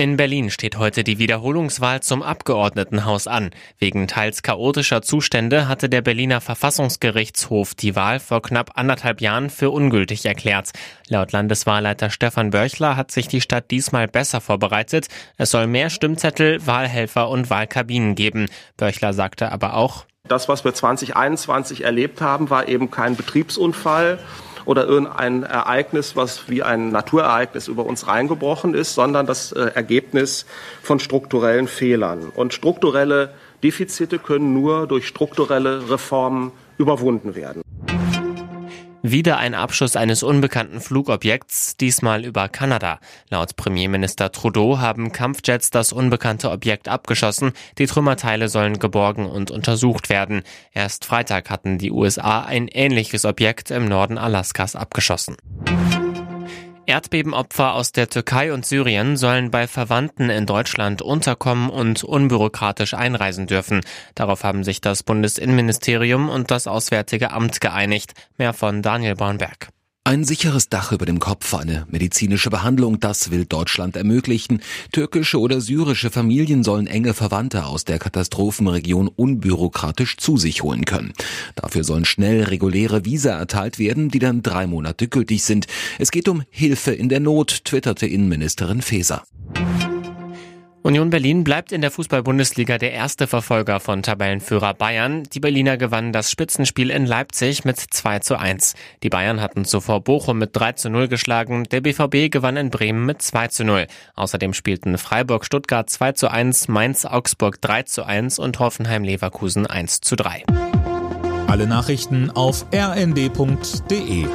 In Berlin steht heute die Wiederholungswahl zum Abgeordnetenhaus an. Wegen teils chaotischer Zustände hatte der Berliner Verfassungsgerichtshof die Wahl vor knapp anderthalb Jahren für ungültig erklärt. Laut Landeswahlleiter Stefan Börchler hat sich die Stadt diesmal besser vorbereitet. Es soll mehr Stimmzettel, Wahlhelfer und Wahlkabinen geben. Börchler sagte aber auch, das, was wir 2021 erlebt haben, war eben kein Betriebsunfall oder irgendein Ereignis, was wie ein Naturereignis über uns reingebrochen ist, sondern das äh, Ergebnis von strukturellen Fehlern. Und strukturelle Defizite können nur durch strukturelle Reformen überwunden werden. Wieder ein Abschuss eines unbekannten Flugobjekts, diesmal über Kanada. Laut Premierminister Trudeau haben Kampfjets das unbekannte Objekt abgeschossen. Die Trümmerteile sollen geborgen und untersucht werden. Erst Freitag hatten die USA ein ähnliches Objekt im Norden Alaskas abgeschossen. Erdbebenopfer aus der Türkei und Syrien sollen bei Verwandten in Deutschland unterkommen und unbürokratisch einreisen dürfen. Darauf haben sich das Bundesinnenministerium und das Auswärtige Amt geeinigt. Mehr von Daniel Bornberg. Ein sicheres Dach über dem Kopf, eine medizinische Behandlung, das will Deutschland ermöglichen. Türkische oder syrische Familien sollen enge Verwandte aus der Katastrophenregion unbürokratisch zu sich holen können. Dafür sollen schnell reguläre Visa erteilt werden, die dann drei Monate gültig sind. Es geht um Hilfe in der Not, twitterte Innenministerin Faeser. Union Berlin bleibt in der Fußball-Bundesliga der erste Verfolger von Tabellenführer Bayern. Die Berliner gewannen das Spitzenspiel in Leipzig mit 2 zu 1. Die Bayern hatten zuvor Bochum mit 3 zu 0 geschlagen. Der BVB gewann in Bremen mit 2 zu 0. Außerdem spielten Freiburg Stuttgart 2 zu 1, Mainz Augsburg 3 zu 1 und Hoffenheim Leverkusen 1 zu 3. Alle Nachrichten auf rnd.de